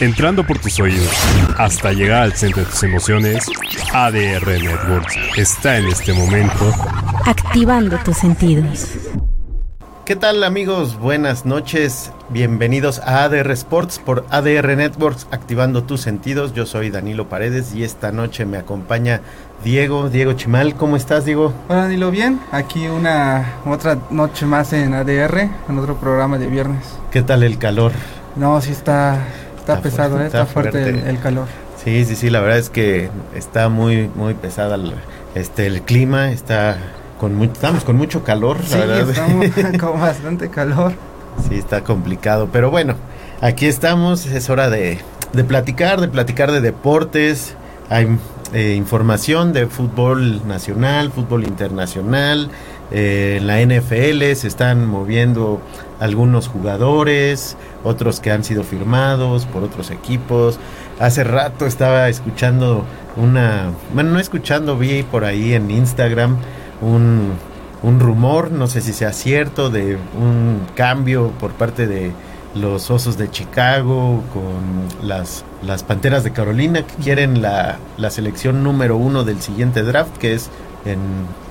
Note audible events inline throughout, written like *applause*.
entrando por tus oídos hasta llegar al centro de tus emociones, ADR Networks está en este momento activando tus sentidos. ¿Qué tal amigos? Buenas noches. Bienvenidos a ADR Sports por ADR Networks, activando tus sentidos. Yo soy Danilo Paredes y esta noche me acompaña Diego, Diego Chimal. ¿Cómo estás, Diego? Hola, Danilo, bien. Aquí una otra noche más en ADR, en otro programa de viernes. ¿Qué tal el calor? No, sí está, está, pesado, ¿eh? está, fuerte, El, calor. Sí, sí, sí, la verdad es que está muy, muy pesada el, este, el clima, está con estamos con mucho calor, sí, estamos *laughs* *laughs* con bastante calor. Sí, está complicado, pero bueno, aquí estamos, es hora de, de platicar, de platicar de deportes, hay eh, información de fútbol nacional, fútbol internacional, eh, en la NFL se están moviendo algunos jugadores, otros que han sido firmados por otros equipos. Hace rato estaba escuchando una, bueno, no escuchando, vi por ahí en Instagram un, un rumor, no sé si sea cierto, de un cambio por parte de los Osos de Chicago con las, las Panteras de Carolina que quieren la, la selección número uno del siguiente draft, que es en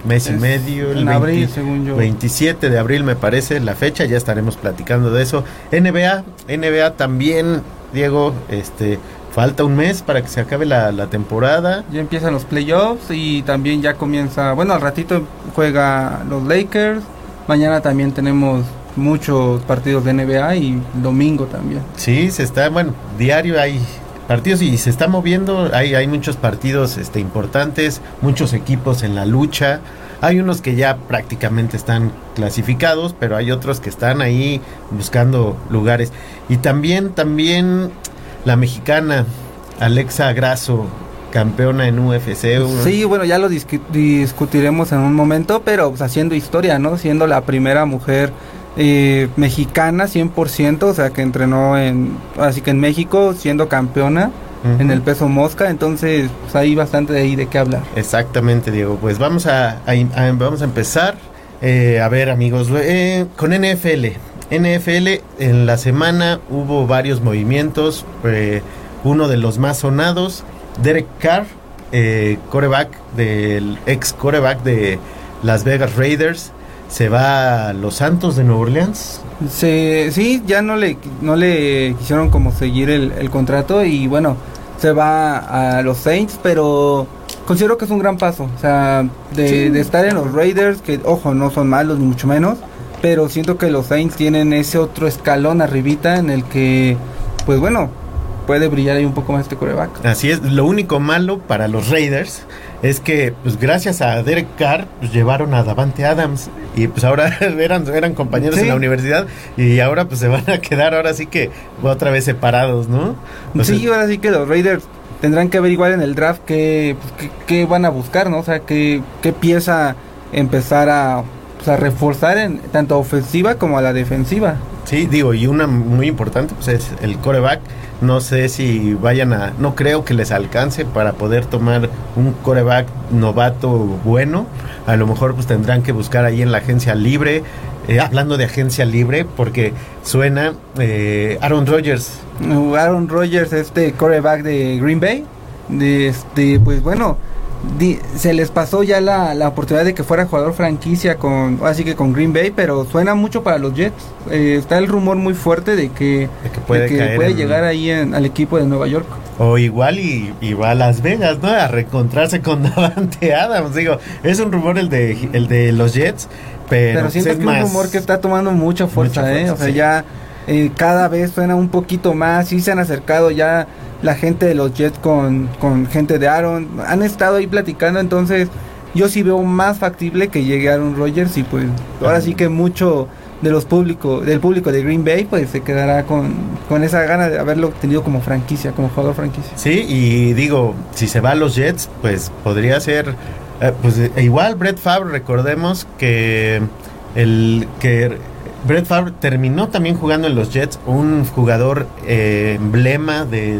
mes y medio, el abril, según yo. 27 de abril me parece la fecha, ya estaremos platicando de eso. NBA, NBA también, Diego, este falta un mes para que se acabe la, la, temporada. Ya empiezan los playoffs y también ya comienza, bueno, al ratito juega los Lakers. Mañana también tenemos muchos partidos de NBA y domingo también. Sí, se está, bueno, diario hay partidos y se está moviendo, hay, hay muchos partidos este, importantes, muchos equipos en la lucha. Hay unos que ya prácticamente están clasificados, pero hay otros que están ahí buscando lugares. Y también, también la mexicana Alexa Grasso, campeona en UFC. Sí, bueno, ya lo discutiremos en un momento, pero pues, haciendo historia, ¿no? Siendo la primera mujer eh, mexicana 100%, o sea, que entrenó en, así que en México, siendo campeona. En el peso mosca, entonces pues, hay bastante de ahí de qué hablar. Exactamente, Diego. Pues vamos a, vamos a empezar. Eh, a ver, amigos, eh, con NFL. NFL, en la semana hubo varios movimientos. uno de los más sonados, Derek Carr, coreback del ex coreback de Las Vegas Raiders, se va a los Santos de Nueva Orleans. Se, sí, ya no le, no le quisieron como seguir el, contrato y bueno, se va a los Saints, pero considero que es un gran paso. O sea, de, estar en los Raiders, que ojo, no son malos ni mucho menos, pero siento que los Saints tienen ese otro escalón arribita en el que, pues bueno, puede brillar ahí un poco más este coreback. Así es, lo único malo para los Raiders es que pues gracias a Derek Carr pues, llevaron a Davante Adams y pues ahora *laughs* eran, eran compañeros en la universidad y ahora pues se van a quedar ahora sí que otra vez separados, ¿no? sí, ahora sí que los Raiders tendrán que averiguar en el draft qué, pues, qué, van a buscar, ¿no? O sea, qué, qué pieza empezar a, pues, a reforzar en tanto ofensiva como a la defensiva. Sí, digo, y una muy importante pues es el coreback no sé si vayan a, no creo que les alcance para poder tomar un coreback novato bueno. A lo mejor pues tendrán que buscar ahí en la agencia libre. Eh, hablando de agencia libre, porque suena eh, Aaron Rodgers. Aaron Rodgers, este coreback de Green Bay. De este, pues bueno, se les pasó ya la, la, oportunidad de que fuera jugador franquicia con así que con Green Bay pero suena mucho para los Jets. Eh, está el rumor muy fuerte de que, puede, llegar ahí al equipo de Nueva York. O igual y, va a Las Vegas no a reencontrarse con *laughs* Davante Adams. Digo es un rumor el de el de los Jets pero, pero siento pues que es un rumor que está tomando mucha fuerza, eh o sea ya eh, cada vez suena un poquito más y se han acercado ya la gente de los Jets con, con gente de Aaron. Han estado ahí platicando, entonces yo sí veo más factible que llegue Aaron Rodgers y pues ahora sí que mucho de los públicos del público de Green Bay pues se quedará con, con esa gana de haberlo tenido como franquicia, como jugador franquicia. Sí, y digo, si se va a los Jets, pues podría ser eh, pues e igual Brett Favre, recordemos que el que Brett Favre terminó también jugando en los Jets, un jugador eh, emblema de,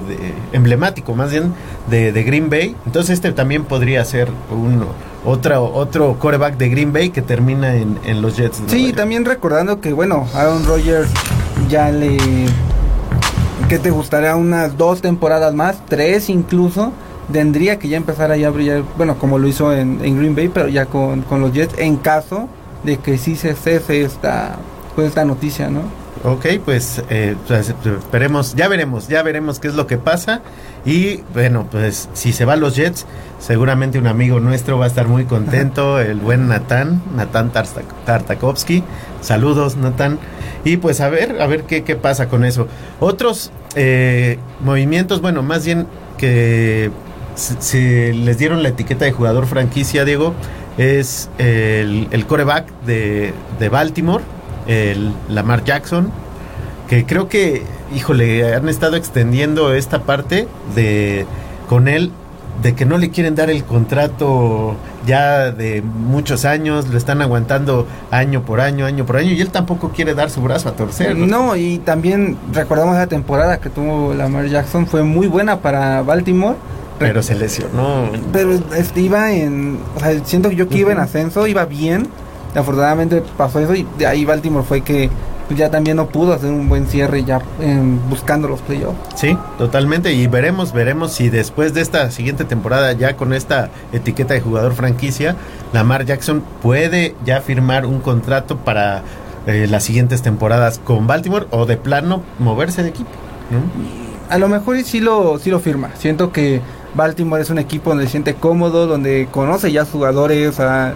emblemático más bien de, Green Bay. Entonces este también podría ser uno otro, otro coreback de Green Bay que termina en, los Jets. sí, también recordando que bueno, Aaron Rodgers ya le ¿qué te gustaría? Unas dos temporadas más, tres incluso, tendría que ya empezar a brillar, bueno, como lo hizo en, Green Bay, pero ya con, los Jets, en caso de que sí se cese esta, pues, esta noticia, ¿no? Ok, pues, eh, pues, esperemos, ya veremos, ya veremos qué es lo que pasa. Y bueno, pues si se van los Jets, seguramente un amigo nuestro va a estar muy contento, el buen Natán, Natán Tartakovsky. Saludos, Natán. Y pues a ver, a ver qué, qué pasa con eso. Otros eh, movimientos, bueno, más bien que se, les dieron la etiqueta de jugador franquicia, Diego, es el, el coreback de, de Baltimore, el Lamar Jackson, que creo que, híjole, han estado extendiendo esta parte de con él de que no le quieren dar el contrato ya de muchos años, lo están aguantando año por año, año por año, y él tampoco quiere dar su brazo a torcer. No, y también recordamos la temporada que tuvo Lamar Jackson, fue muy buena para Baltimore. Pero se lesionó. Pero este, iba en. O sea, siento que yo que iba en ascenso, iba bien. Afortunadamente pasó eso y de ahí Baltimore fue que ya también no pudo hacer un buen cierre ya buscando los playoffs. Sí, totalmente. Y veremos, veremos si después de esta siguiente temporada, ya con esta etiqueta de jugador franquicia, Lamar Jackson puede ya firmar un contrato para eh, las siguientes temporadas con Baltimore o de plano moverse de equipo. A lo mejor sí lo, sí lo firma. Siento que Baltimore es un equipo donde se siente cómodo, donde conoce ya jugadores, a, ahora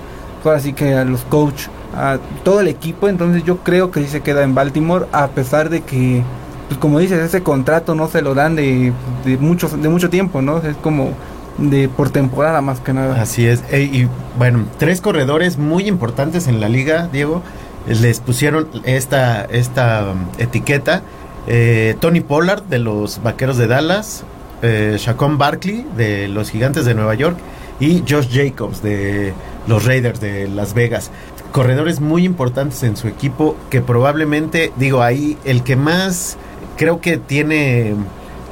sí que a los coaches a todo el equipo, entonces yo creo que sí se queda en Baltimore a pesar de que pues como dices, ese contrato no se lo dan de, de, mucho, de mucho tiempo, ¿no? Es como de por temporada más que nada. Así es. y bueno, tres corredores muy importantes en la liga, Diego, les pusieron esta, esta um, etiqueta. Eh, Tony Pollard de los Vaqueros de Dallas, eh, Barkley de los Gigantes de Nueva York y Josh Jacobs de los Raiders de Las Vegas. Corredores muy importantes en su equipo que probablemente, digo, ahí el que más creo que tiene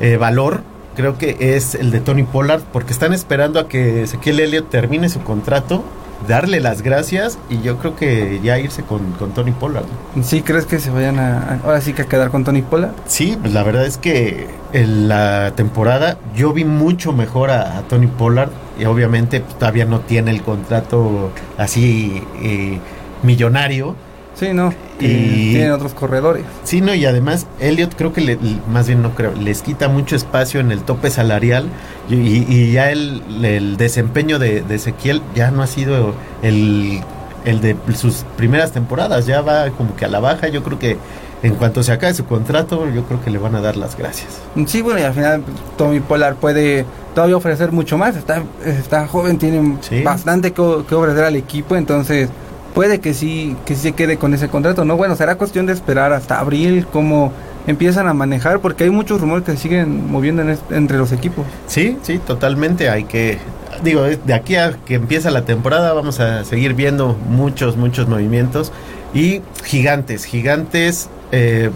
eh, valor, creo que es el de Tony Pollard, porque están esperando a que Ezequiel Elliott termine su contrato, darle las gracias y yo creo que ya irse con, Tony Pollard. ¿Sí crees que se vayan a, ahora sí que a quedar con Tony Pollard? Sí, pues la verdad es que en la temporada yo vi mucho mejor a Tony Pollard y obviamente pues, todavía no tiene el contrato así eh, millonario. Sí, no. Y tienen otros corredores. Sí, no, y además Elliot creo que le, más bien no creo, les quita mucho espacio en el tope salarial y, ya el, el, desempeño de, Ezequiel ya no ha sido el, el de sus primeras temporadas, ya va como que a la baja, yo creo que en cuanto se acabe su contrato, yo creo que le van a dar las gracias. Sí, bueno, y al final Tommy Polar puede todavía ofrecer mucho más. Está, está joven, tiene bastante que, ofrecer al equipo, entonces puede que sí, que sí se quede con ese contrato. No, bueno, será cuestión de esperar hasta abril cómo empiezan a manejar, porque hay muchos rumores que siguen moviendo entre los equipos. Sí, sí, totalmente. Hay que, digo, de aquí a que empieza la temporada vamos a seguir viendo muchos, muchos movimientos. Y gigantes, gigantes eh,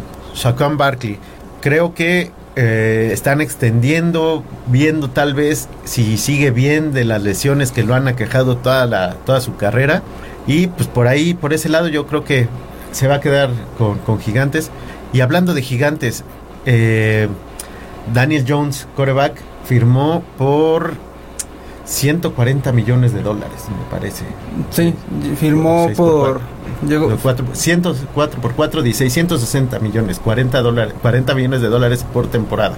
Barkley. Creo que eh, están extendiendo, viendo tal vez si sigue bien de las lesiones que lo han aquejado toda, la, toda su carrera. Y pues por ahí, por ese lado, yo creo que se va a quedar con, gigantes. Y hablando de gigantes, eh, Daniel Jones, coreback, firmó por 140 millones de dólares, me parece. Sí, firmó por... Llegó. 104 por 4, 660 millones, 40, dólares, 40 millones de dólares por temporada.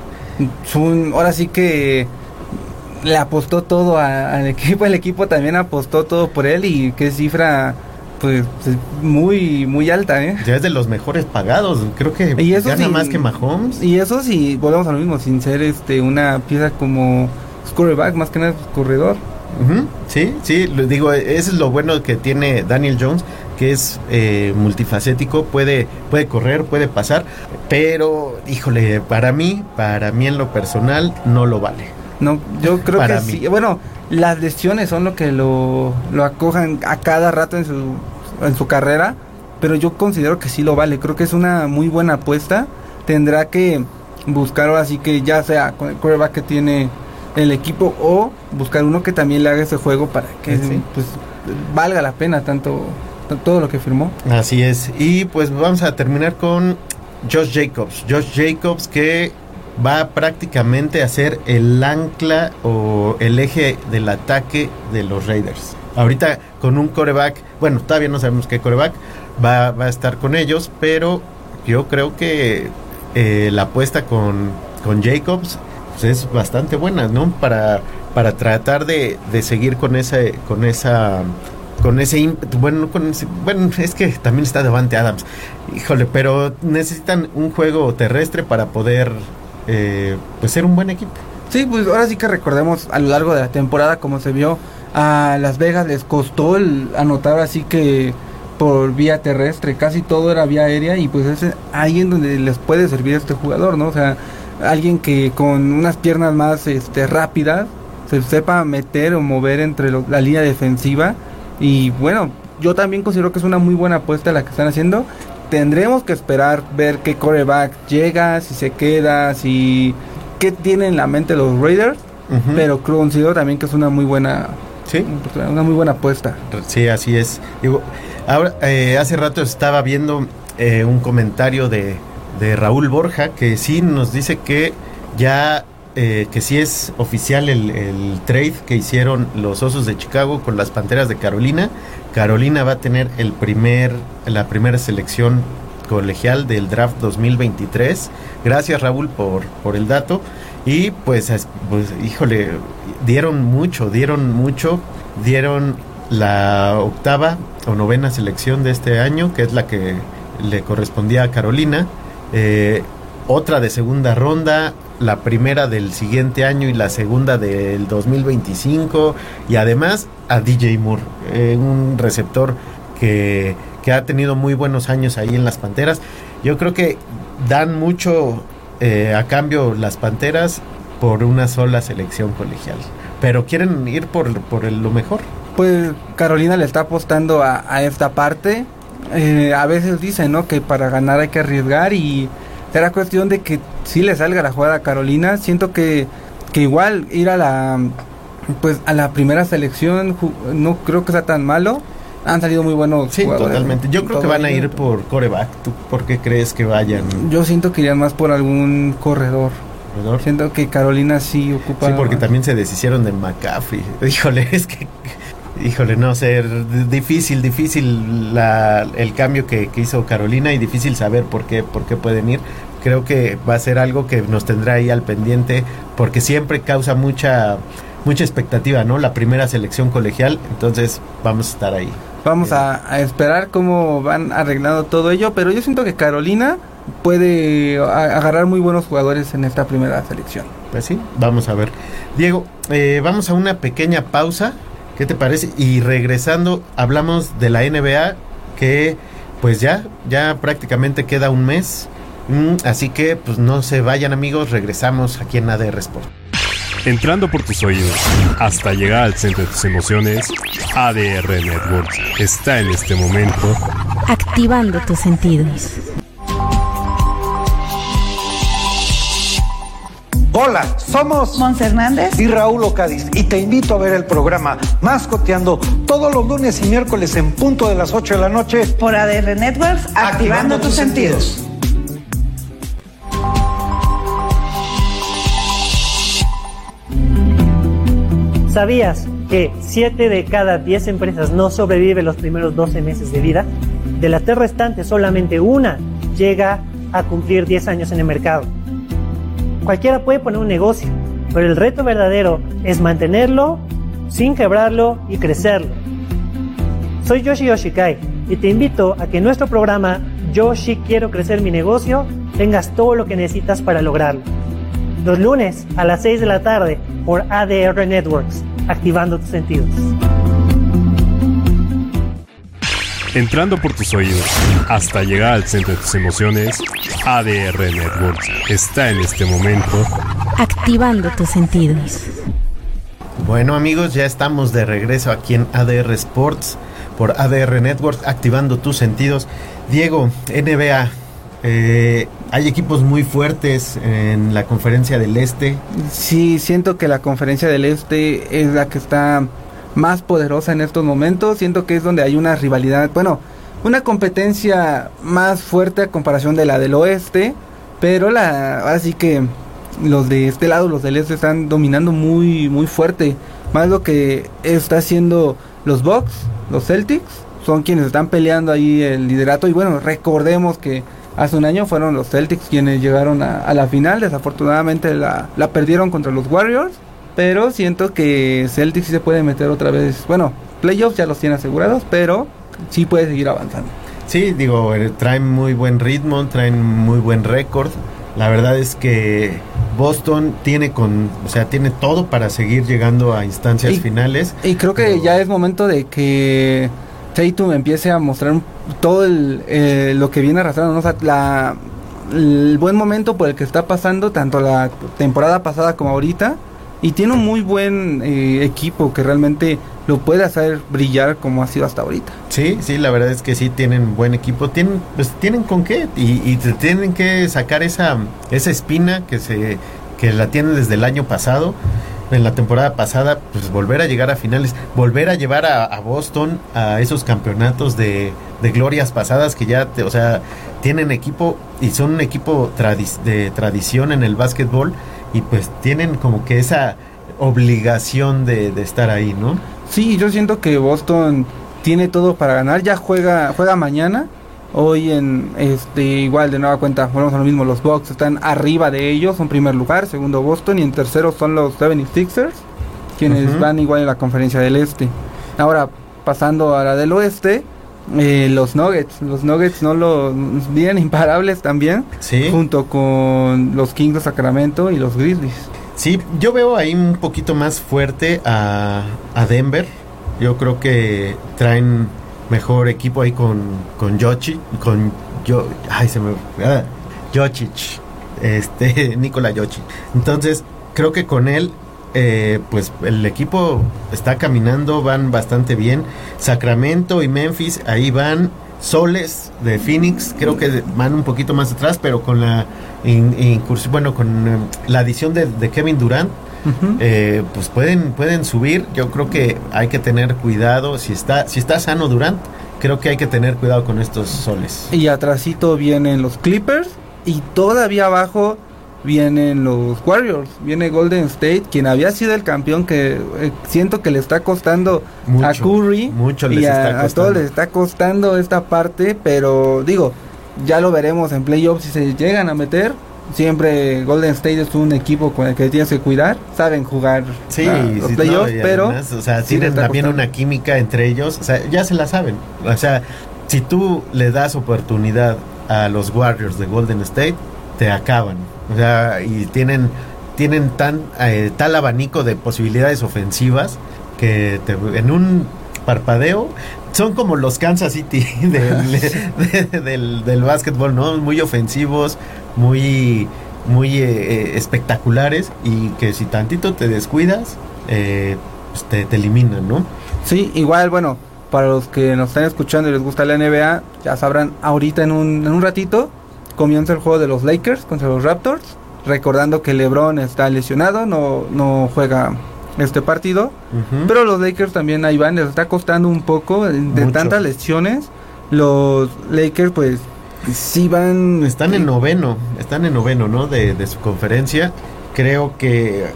ahora sí que le apostó todo al equipo, el equipo también apostó todo por él y qué cifra pues muy muy alta, ¿eh? Ya es de los mejores pagados, creo que y eso gana más que Mahomes. Y eso sí, volvemos a lo mismo, sin ser este una pieza como scoreback, más que nada corredor. Sí, sí, digo, eso es lo bueno que tiene Daniel Jones, que es eh, multifacético, puede, puede correr, puede pasar, pero, híjole, para mí, para mí en lo personal, no lo vale. No, yo creo que sí. Bueno, las lesiones son lo que lo, lo acojan a cada rato en su, en su carrera, pero yo considero que sí lo vale. Creo que es una muy buena apuesta. Tendrá que buscar ahora sí que ya sea con el quarterback que tiene el equipo o buscar uno que también le haga ese juego para que pues, valga la pena tanto todo lo que firmó. Así es. Y pues vamos a terminar con Josh Jacobs. Josh Jacobs que va prácticamente a ser el ancla o el eje del ataque de los Raiders. Ahorita con un coreback, bueno, todavía no sabemos qué coreback va, va a estar con ellos, pero yo creo que eh, la apuesta con, con Jacobs pues, es bastante buena, ¿no? Para, para tratar de, de seguir con esa, con esa con ese ímpetu, bueno, con bueno, es que también está Devante Adams, híjole, pero necesitan un juego terrestre para poder eh, pues ser un buen equipo. Sí, pues ahora sí que recordemos a lo largo de la temporada como se vio a Las Vegas les costó el anotar así que por vía terrestre, casi todo era vía aérea y pues es ahí en donde les puede servir este jugador, ¿no? O sea, alguien que con unas piernas más este rápidas se sepa meter o mover entre la línea defensiva y bueno, yo también considero que es una muy buena apuesta la que están haciendo. Tendremos que esperar ver qué coreback llega, si se queda, si qué tienen en la mente los Raiders. Pero considero también que es una muy buena, ¿Sí? una muy buena apuesta. Sí, así es. Digo, ahora eh, hace rato estaba viendo eh, un comentario de, de Raúl Borja que sí nos dice que ya eh, que sí es oficial el, trade que hicieron los Osos de Chicago con las Panteras de Carolina. Carolina va a tener el primer, la primera selección colegial del draft 2023. Gracias Raúl por, por el dato. Y pues, pues, híjole, dieron mucho, dieron mucho, dieron la octava o novena selección de este año, que es la que le correspondía a Carolina. Eh, otra de segunda ronda, la primera del siguiente año y la segunda del 2025 y además a DJ Moore, eh, un receptor que, que, ha tenido muy buenos años ahí en las Panteras. Yo creo que dan mucho eh, a cambio las Panteras por una sola selección colegial, pero quieren ir por, por lo mejor. Pues Carolina le está apostando a, esta parte. Eh, a veces dicen ¿no? que para ganar hay que arriesgar y será cuestión de que si le salga la jugada a Carolina. Siento que, que igual ir a la pues a la primera selección no creo que sea tan malo. Han salido muy buenos sí, totalmente. Yo creo que van a ir por coreback. ¿Tú por qué crees que vayan? Yo siento que irían más por algún corredor. ¿Corredor? Siento que Carolina sí ocupa. Sí, porque también se deshicieron de McCaffrey. *laughs* Híjole, es que híjole, no sé, difícil, difícil la, el cambio que, que, hizo Carolina y difícil saber por qué, por qué pueden ir creo que va a ser algo que nos tendrá ahí al pendiente porque siempre causa mucha mucha expectativa, ¿no? La primera selección colegial, entonces vamos a estar ahí. Vamos a, esperar cómo van arreglando todo ello, pero yo siento que Carolina puede agarrar muy buenos jugadores en esta primera selección. Pues sí, vamos a ver. Diego, eh, vamos a una pequeña pausa, ¿qué te parece? Y regresando, hablamos de la NBA, que pues ya, ya prácticamente queda un mes Mm, así que, pues no se vayan amigos, regresamos aquí en ADR Sport. Entrando por tus oídos hasta llegar al centro de tus emociones, ADR Network está en este momento activando tus sentidos. Hola, somos Mons Hernández y Raúl Ocadiz y te invito a ver el programa Mascoteando todos los lunes y miércoles en punto de las 8 de la noche por ADR Networks, activando, tus, sentidos. ¿Sabías que 7 de cada 10 empresas no sobreviven los primeros 12 meses de vida? De las tres restantes, solamente una llega a cumplir 10 años en el mercado. Cualquiera puede poner un negocio, pero el reto verdadero es mantenerlo sin quebrarlo y crecerlo. Soy Yoshi Yoshikai y te invito a que en nuestro programa Yoshi Quiero Crecer Mi Negocio tengas todo lo que necesitas para lograrlo. Los lunes a las 6 de la tarde por ADR Networks, activando tus sentidos. Entrando por tus oídos hasta llegar al centro de tus emociones, ADR Networks está en este momento activando tus sentidos. Bueno amigos, ya estamos de regreso aquí en ADR Sports por ADR Networks, activando tus sentidos. Diego, NBA, eh, hay equipos muy fuertes en la conferencia del Este. Sí, siento que la conferencia del Este es la que está más poderosa en estos momentos. Siento que es donde hay una rivalidad, bueno, una competencia más fuerte a comparación de la del Oeste. Pero la, así que los de este lado, los del este, están dominando muy, muy fuerte. Más lo que está haciendo los Bucks, los Celtics, son quienes están peleando ahí el liderato. Y bueno, recordemos que hace un año fueron los Celtics quienes llegaron a, la final. Desafortunadamente la, la, perdieron contra los Warriors. Pero siento que Celtics sí se puede meter otra vez. Bueno, playoffs ya los tiene asegurados, pero sí puede seguir avanzando. Sí, digo, eh, traen muy buen ritmo, traen muy buen récord. La verdad es que Boston tiene con, o sea, tiene todo para seguir llegando a instancias finales. Y creo que ya es momento de que Tatum empiece a mostrar todo el, eh, lo que viene arrastrando, ¿no? sea, la, el buen momento por el que está pasando, tanto la temporada pasada como ahorita, y tiene un muy buen eh, equipo que realmente lo puede hacer brillar como ha sido hasta ahorita. Sí, sí, la verdad es que sí tienen buen equipo, tienen, pues tienen con qué y, y tienen que sacar esa, esa espina que se, que la tienen desde el año pasado en la temporada pasada, pues volver a llegar a finales, volver a llevar a, Boston a esos campeonatos de, de, glorias pasadas que ya, o sea, tienen equipo y son un equipo de tradición en el básquetbol y pues tienen como que esa obligación de, de, estar ahí, ¿no? Sí, yo siento que Boston tiene todo para ganar, ya juega, juega mañana Hoy en este igual de nueva cuenta, volvemos a lo mismo, los Bucks están arriba de ellos, en primer lugar, segundo Boston y en tercero son los 76ers, quienes van igual en la conferencia del este. Ahora, pasando a la del oeste, eh, los Nuggets, los Nuggets no los bien imparables también, junto con los Kings de Sacramento y los Grizzlies. Sí, yo veo ahí un poquito más fuerte a, a Denver. Yo creo que traen mejor equipo ahí con, con Jochi, con yo, ay se me ah, este *laughs* Nikola Jochi. Entonces, creo que con él eh, pues el equipo está caminando, van bastante bien. Sacramento y Memphis ahí van. Soles de Phoenix creo que van un poquito más atrás, pero con la incursión, bueno, con eh, la adición de Kevin Durant, eh, pues pueden, pueden subir. Yo creo que hay que tener cuidado. Si está, si está sano Durant, creo que hay que tener cuidado con estos soles. Y atrásito vienen los Clippers y todavía abajo vienen los Warriors, viene Golden State, quien había sido el campeón que eh, siento que le está costando a Curry mucho y a, a todos les está costando esta parte, pero digo, ya lo veremos en playoffs si se llegan a meter, siempre Golden State es un equipo con el que tienes que cuidar, saben jugar sí, los playoffs, pero o sea, tienen también una química entre ellos, o sea, ya se la saben. O sea, si tú le das oportunidad a los Warriors de Golden State, te acaban. O sea, y tienen tienen tan eh, tal abanico de posibilidades ofensivas que en un parpadeo son como los Kansas City *laughs* del, del, básquetbol, ¿no? Muy ofensivos, muy, muy eh, eh, espectaculares y que si tantito te descuidas, eh, pues te, eliminan, ¿no? Sí, igual, bueno, para los que nos están escuchando y les gusta la NBA, ya sabrán, ahorita en un, en un ratito comienza el juego de los Lakers contra los Raptors, recordando que LeBron está lesionado, no, no juega este partido. Pero los Lakers también ahí van, les está costando un poco de, tantas lesiones. Los Lakers pues sí van... Están en noveno, están en noveno, ¿no? De, su conferencia. Creo que,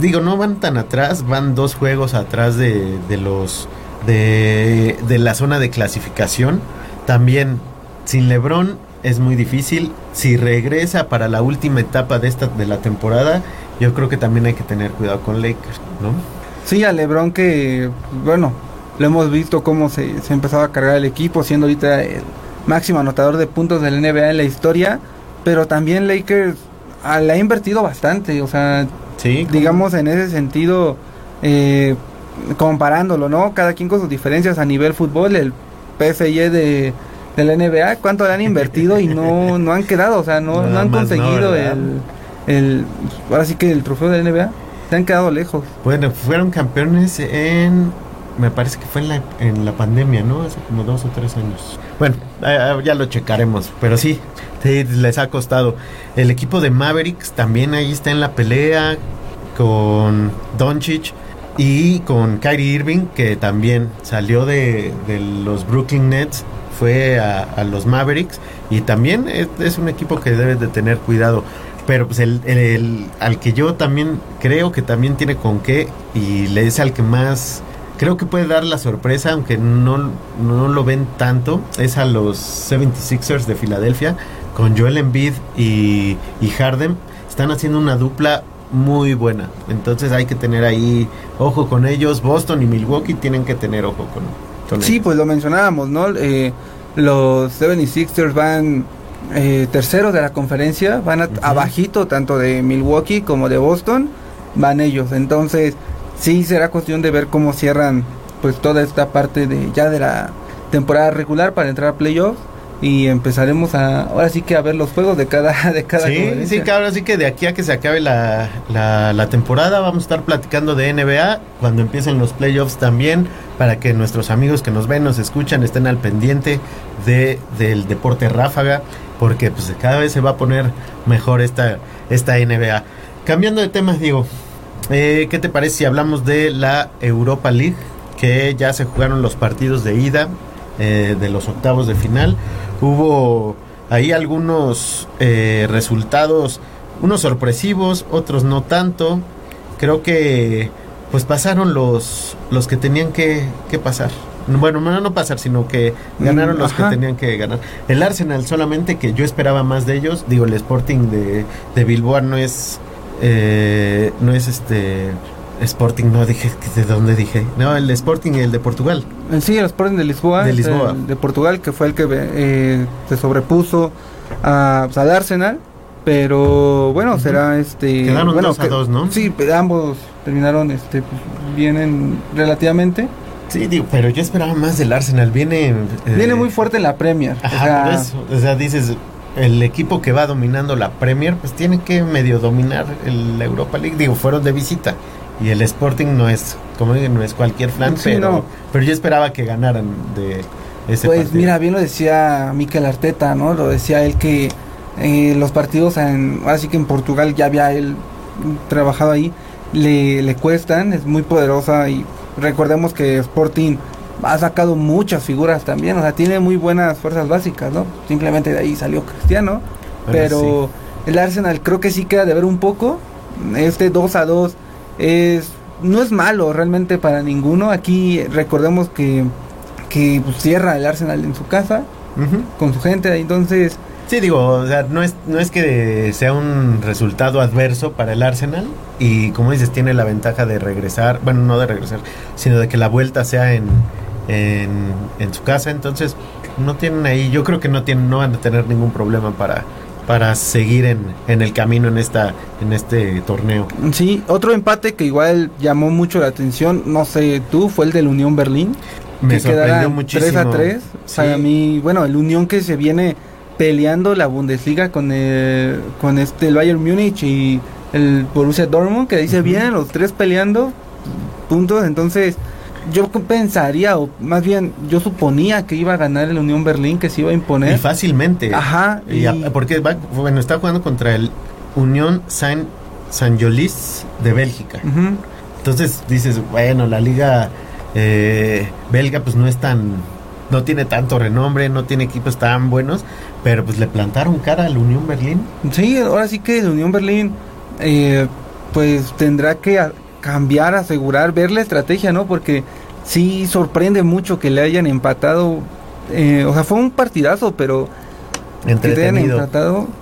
digo, no van tan atrás, van dos juegos atrás de, de los... De, de la zona de clasificación. También sin Lebron es muy difícil. Si regresa para la última etapa de esta de la temporada, yo creo que también hay que tener cuidado con Lakers, ¿no? Sí, a LeBron que, bueno, lo hemos visto cómo se, se empezaba a cargar el equipo, siendo ahorita el máximo anotador de puntos del NBA en la historia, pero también Lakers ah, le ha invertido bastante, o sea, sí, digamos en ese sentido, eh, comparándolo, ¿no? Cada quien con sus diferencias a nivel fútbol, el PSG de, la NBA, cuánto le han invertido y no, no han quedado, o sea, no, *laughs* no han conseguido el el ahora sí que el trofeo de la NBA se han quedado lejos. Bueno, fueron campeones en me parece que fue en la, en la pandemia, ¿no? Hace como dos o tres años. Bueno, ya lo checaremos, pero sí, les ha costado. El equipo de Mavericks también ahí está en la pelea con Doncic y con Kyrie Irving, que también salió de, de los Brooklyn Nets, fue a, a, los Mavericks y también es, es un equipo que debes de tener cuidado. Pero pues el, el, al que yo también creo que también tiene con qué y le es al que más creo que puede dar la sorpresa, aunque no, no lo ven tanto, es a los 76ers de Filadelfia con Joel Embiid y, y Harden. Están haciendo una dupla muy buena. Entonces hay que tener ahí ojo con ellos. Boston y Milwaukee tienen que tener ojo con, con Sí, ellos. pues lo mencionábamos, ¿no? Eh, los 76ers van eh, terceros de la conferencia, van a- abajito tanto de Milwaukee como de Boston, van ellos. Entonces, sí será cuestión de ver cómo cierran pues toda esta parte de ya de la temporada regular para entrar a playoffs y empezaremos a ahora sí que a ver los juegos de cada *laughs* de cada Sí, sí, cabrón, así que de aquí a que se acabe la, la, la temporada vamos a estar platicando de NBA cuando empiecen los playoffs también para que nuestros amigos que nos ven, nos escuchan, estén al pendiente de, del deporte ráfaga porque pues cada vez se va a poner mejor esta, esta NBA. Cambiando de temas, Diego, eh, ¿qué te parece si hablamos de la Europa League? Que ya se jugaron los partidos de ida eh, de los octavos de final. Hubo ahí algunos eh, resultados, unos sorpresivos, otros no tanto. Creo que pues pasaron los, los que tenían que, que pasar. Bueno, no, no pasar, sino que ganaron Mm, los ajá. que tenían que ganar. El Arsenal solamente que yo esperaba más de ellos. Digo, el Sporting de, de Bilbao no es... eh, no es este... Sporting, no dije de dónde dije. No, el Sporting, el de Portugal. Eh, Sí, el Sporting de Lisboa, De Lisboa. el de Portugal, que fue el que eh, se sobrepuso a, pues, al Arsenal. Pero bueno, será este. Quedaron bueno, dos a que- dos, ¿no? Sí, ambos terminaron este, pues, bien en- relativamente. Sí, digo, pero yo esperaba más del Arsenal. Viene. eh, Viene muy fuerte en la Premier. o Ajá, sea, por eso. O sea, dices, el equipo que va dominando la Premier, pues tiene que medio dominar el- la Europa League. Digo, fueron de visita. Y el Sporting no es, como digo, no es cualquier flan, Sí, pero, no. pero yo esperaba que ganaran de ese Pues partido. mira, bien lo decía Mikel Arteta, ¿no? Lo decía él que eh, los partidos en, ahora sí que en Portugal ya había él trabajado ahí, le, le cuestan, es muy poderosa y recordemos que Sporting ha sacado muchas figuras también, o sea, tiene muy buenas fuerzas básicas, ¿no? Simplemente de ahí salió Cristiano, Bueno, pero el Arsenal creo que sí queda de ver un poco, este 2 a 2 es no es malo realmente para ninguno, aquí recordemos que que pues, cierra el Arsenal en su casa con su gente, entonces Sí, digo, o sea, no es, no es que sea un resultado adverso para el Arsenal. Y como dices, tiene la ventaja de regresar, bueno, no de regresar, sino de que la vuelta sea en, en, en su casa, entonces no tienen ahí, yo creo que no tienen, no van a tener ningún problema para, para seguir en, en el camino en esta, en este torneo. sí, otro empate que igual llamó mucho la atención, no sé tú, fue el del Unión Berlín, Me que sorprendió muchísimo. 3 a 3. Sí. Para mí, bueno, el Unión que se viene peleando la Bundesliga con el, con este el Bayern Múnich y el Borussia Dortmund, que dice Ujú. vienen los tres peleando puntos, entonces yo pensaría, o más bien yo suponía que iba a ganar el Unión Berlín, que se iba a Y imponer. fácilmente. Ajá, Y y- porque va, bueno, está jugando contra el Unión Saint Sanjolis de Bélgica. Ujú. Entonces dices, bueno, la liga eh, belga pues no es tan, no tiene tanto renombre, no tiene equipos tan buenos, pero pues le plantaron cara al Unión Berlín. Sí, ahora sí que el Unión Berlín eh, pues tendrá que cambiar, asegurar, ver la estrategia, ¿no? Porque sí sorprende mucho que le hayan empatado. eh, o sea, fue un partidazo, pero Entretenido.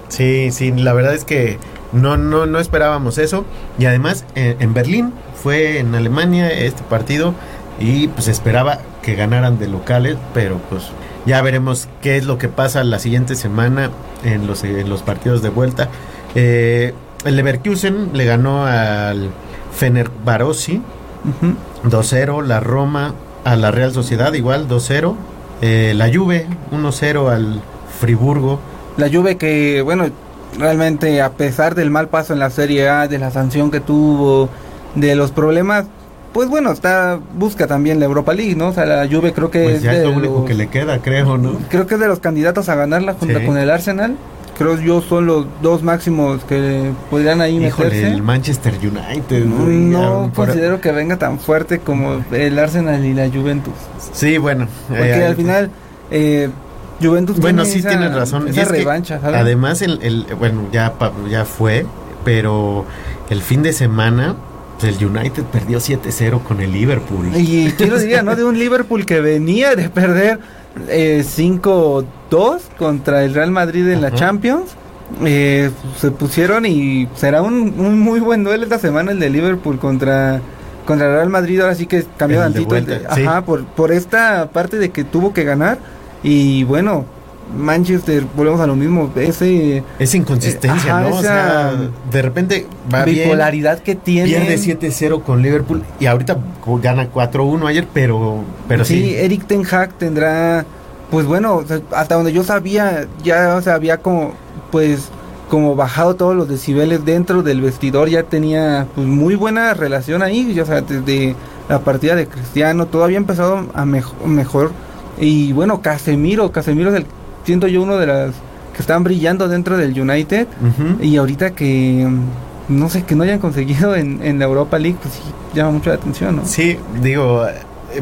Sí, sí, la verdad es que no, no, no esperábamos eso. Y además en, en Berlín fue en Alemania este partido y pues esperaba que ganaran de locales, pero pues ya veremos qué es lo que pasa la siguiente semana en los, en los partidos de vuelta. Eh, el Leverkusen le ganó al Fenerbahce Ujú. 2-0, la Roma a la Real Sociedad igual 2-0, eh, la Juve 1-0 al Friburgo. La Juve que, bueno, realmente a pesar del mal paso en la Serie A, de la sanción que tuvo, de los problemas, pues bueno, está busca también la Europa League, ¿no? O sea, la Juve creo que Pues es ya de es lo único los- que le queda, creo, ¿no? creo que es de los candidatos a ganarla junto Sí. con el Arsenal. Creo yo son los dos máximos que podrían ahí Híjole, meterse. el Manchester United. No, güey, no considero que venga tan fuerte como el Arsenal y la Juventus. Sí, bueno. Porque eh, al final, eh, Juventus bueno, tiene sí esa- tienes razón. Y Esa es revancha, ¿sabes? además, el, el- bueno, ya, ya fue, pero el fin de semana pues, el United perdió 7-0 con el Liverpool. Y quién lo diría, ¿no? De un *laughs* Liverpool que venía de perder eh, 5-2 contra el Real Madrid en la. Champions. Eh, se pusieron y será un, un muy buen duelo esta semana el de Liverpool contra contra el Real Madrid. Ahora sí que cambió tantito. sí. ajá, por, por esta parte de que tuvo que ganar. Y bueno, Manchester, volvemos a lo mismo. Ese Es inconsistencia, Ajá, ¿no? O esa sea, de repente va bien. bipolaridad que tiene. Pierde 7-0 con Liverpool y ahorita gana 4-1 ayer, pero, pero sí. sí, Eric Ten Hag tendrá, pues bueno, o sea, hasta donde yo sabía, ya se había como, pues, como bajado todos los decibeles dentro del vestidor, ya tenía pues muy buena relación ahí, ya, o sea, desde la partida de Cristiano, todo había empezado a mejo- mejor. Y bueno, Casemiro, Casemiro es el, siento yo uno de las que están brillando dentro del United. Y ahorita que no sé, que no hayan conseguido en, en la Europa League, pues sí, llama mucho la atención, ¿no? Sí, digo, eh,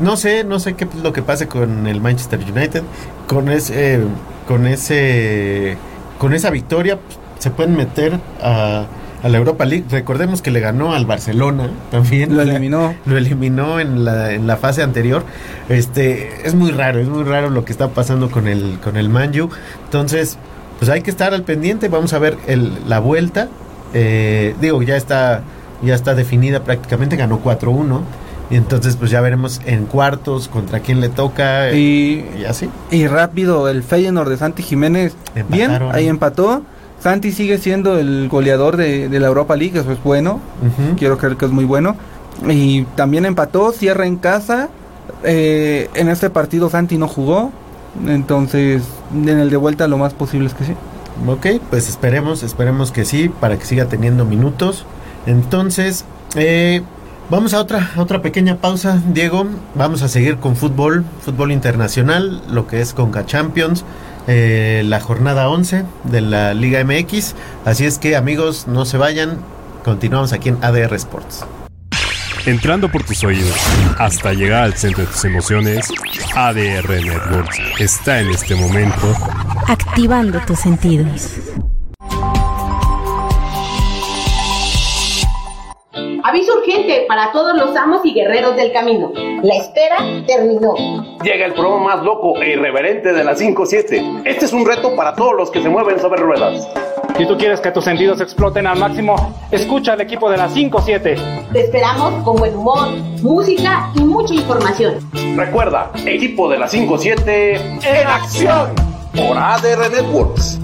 no sé, no sé qué es lo que pase con el Manchester United, con ese, con ese, con esa victoria pues, se pueden meter a, a la Europa League. Recordemos que le ganó al Barcelona también. Lo *laughs* eliminó. Lo eliminó en la, en la fase anterior. Este, es muy raro, es muy raro lo que está pasando con el, con el Manju. Entonces, pues hay que estar al pendiente. Vamos a ver el, la vuelta. Eh, digo, ya está, ya está definida prácticamente, ganó 4-1. Y entonces, pues ya veremos en cuartos contra quién le toca. Y, y así. y rápido, el Feyenoord de Santi Jiménez, bien, ahí empató. Santi sigue siendo el goleador de, de la Europa League, eso es bueno. Quiero creer que es muy bueno. Y también empató, cierra en casa. Eh, en este partido Santi no jugó. Entonces, en el de vuelta lo más posible es que sí. Ok, pues esperemos, esperemos que sí, para que siga teniendo minutos. Entonces, eh, vamos a otra, otra pequeña pausa, Diego. Vamos a seguir con fútbol, fútbol internacional, lo que es Conca Champions, eh, la jornada 11 de la Liga MX. Así es que, amigos, no se vayan. Continuamos aquí en ADR Sports. Entrando por tus oídos hasta llegar al centro de tus emociones, ADR Networks está en este momento Activando tus sentidos. Aviso urgente para todos los amos y guerreros del camino. La espera terminó. Llega el programa más loco e irreverente de las 5-7. Este es un reto para todos los que se mueven sobre ruedas. Si tú quieres que tus sentidos exploten al máximo, escucha al equipo de las 5-7. Te esperamos con buen humor, música y mucha información. Recuerda, equipo de las 5-7 en acción por ADR Networks.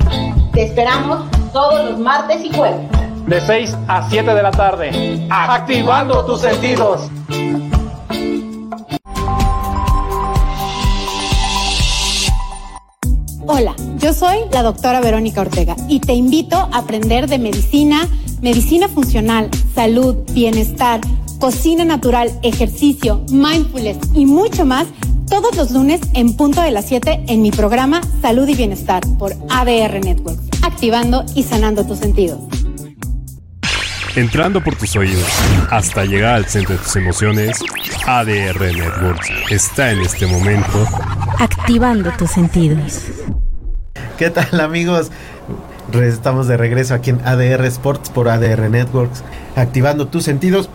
Te esperamos todos los martes y jueves. De 6 a 7 de la tarde. Activando tus sentidos. Hola, yo soy la doctora Verónica Ortega y te invito a aprender de medicina, medicina funcional, salud, bienestar, cocina natural, ejercicio, mindfulness y mucho más todos los lunes en punto de las 7 en mi programa Salud y Bienestar por ADR Networks, activando y sanando tus sentidos. Entrando por tus oídos hasta llegar al centro de tus emociones, ADR Networks está en este momento Activando tus sentidos. ¿Qué tal amigos? Estamos de regreso aquí en ADR Sports por ADR Networks, activando tus sentidos.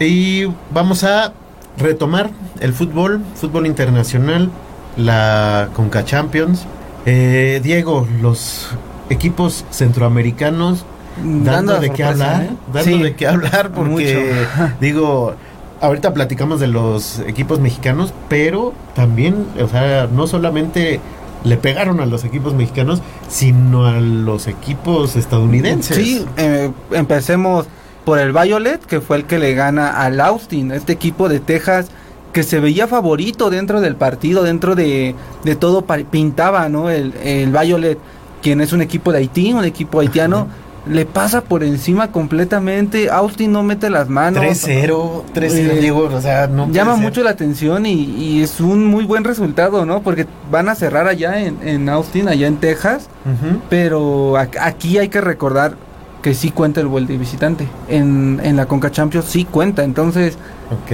Y vamos a retomar el fútbol, fútbol internacional, la Conca Champions. Eh, Diego, los equipos centroamericanos dando, la de qué hablar, ¿eh? dando Sí, de qué hablar *laughs* porque mucho. *laughs* digo, ahorita platicamos de los equipos mexicanos, pero también, o sea, no solamente le pegaron a los equipos mexicanos, sino a los equipos estadounidenses. Sí, eh, empecemos por el Violet, que fue el que le gana al Austin, este equipo de Texas que se veía favorito dentro del partido, dentro de, de todo pintaba, ¿no? El, el Violet, quien es un equipo de Haití, un equipo haitiano, le pasa por encima completamente, Austin no mete las manos. 3-0, 3-0, Eh, Diego, o sea, no Llama mucho la atención y, y es un muy buen resultado, ¿no? Porque van a cerrar allá en, en Austin, allá en Texas. Ujú. Pero ac- aquí hay que recordar que sí cuenta el vuelo de visitante. En, en la Conca Champions sí cuenta, entonces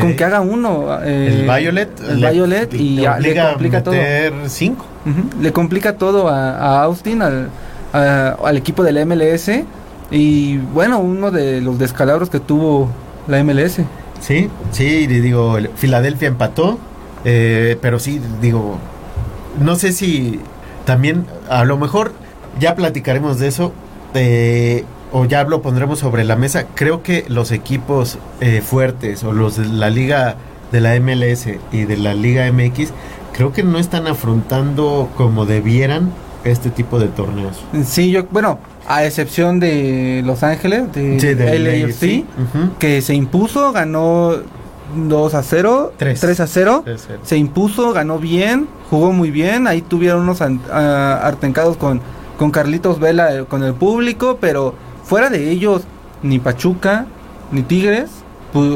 con que haga uno eh, el Violet, el Violet y le, complica todo. Cinco. Le complica todo a, Austin, al, al equipo del MLS y bueno, uno de los descalabros que tuvo la MLS. Sí, sí, digo, Filadelfia empató, eh, pero sí, digo, no sé si también, a lo mejor ya platicaremos de eso, eh, o ya lo pondremos sobre la mesa. Creo que los equipos eh, fuertes o los de la liga de la MLS y de la liga MX, creo que no están afrontando como debieran este tipo de torneos. Sí, yo, bueno, a excepción de Los Ángeles, de, LAFC, que se impuso, ganó 2 a 0, 3, a 0, se impuso, ganó bien, jugó muy bien, ahí tuvieron unos artencados con, con Carlitos Vela, eh, con el público, pero fuera de ellos, ni Pachuca, ni Tigres,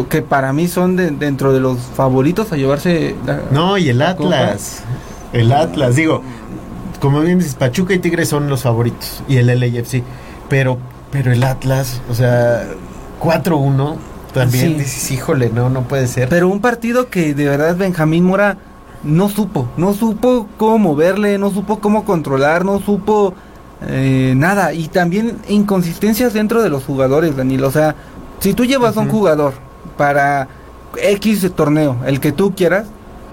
que para mí son dentro de los favoritos a llevarse No, y el Atlas, el Atlas, digo, como bien dices, Pachuca y Tigres son los favoritos y el LAFC, pero pero el Atlas, o sea, 4-1 también dices, híjole, no no puede ser. Pero un partido que de verdad Benjamín Mora no supo, no supo cómo moverle, no supo cómo controlar, no supo eh, nada. Y también inconsistencias dentro de los jugadores, Daniel, o sea, si tú llevas a un jugador para X torneo, el que tú quieras,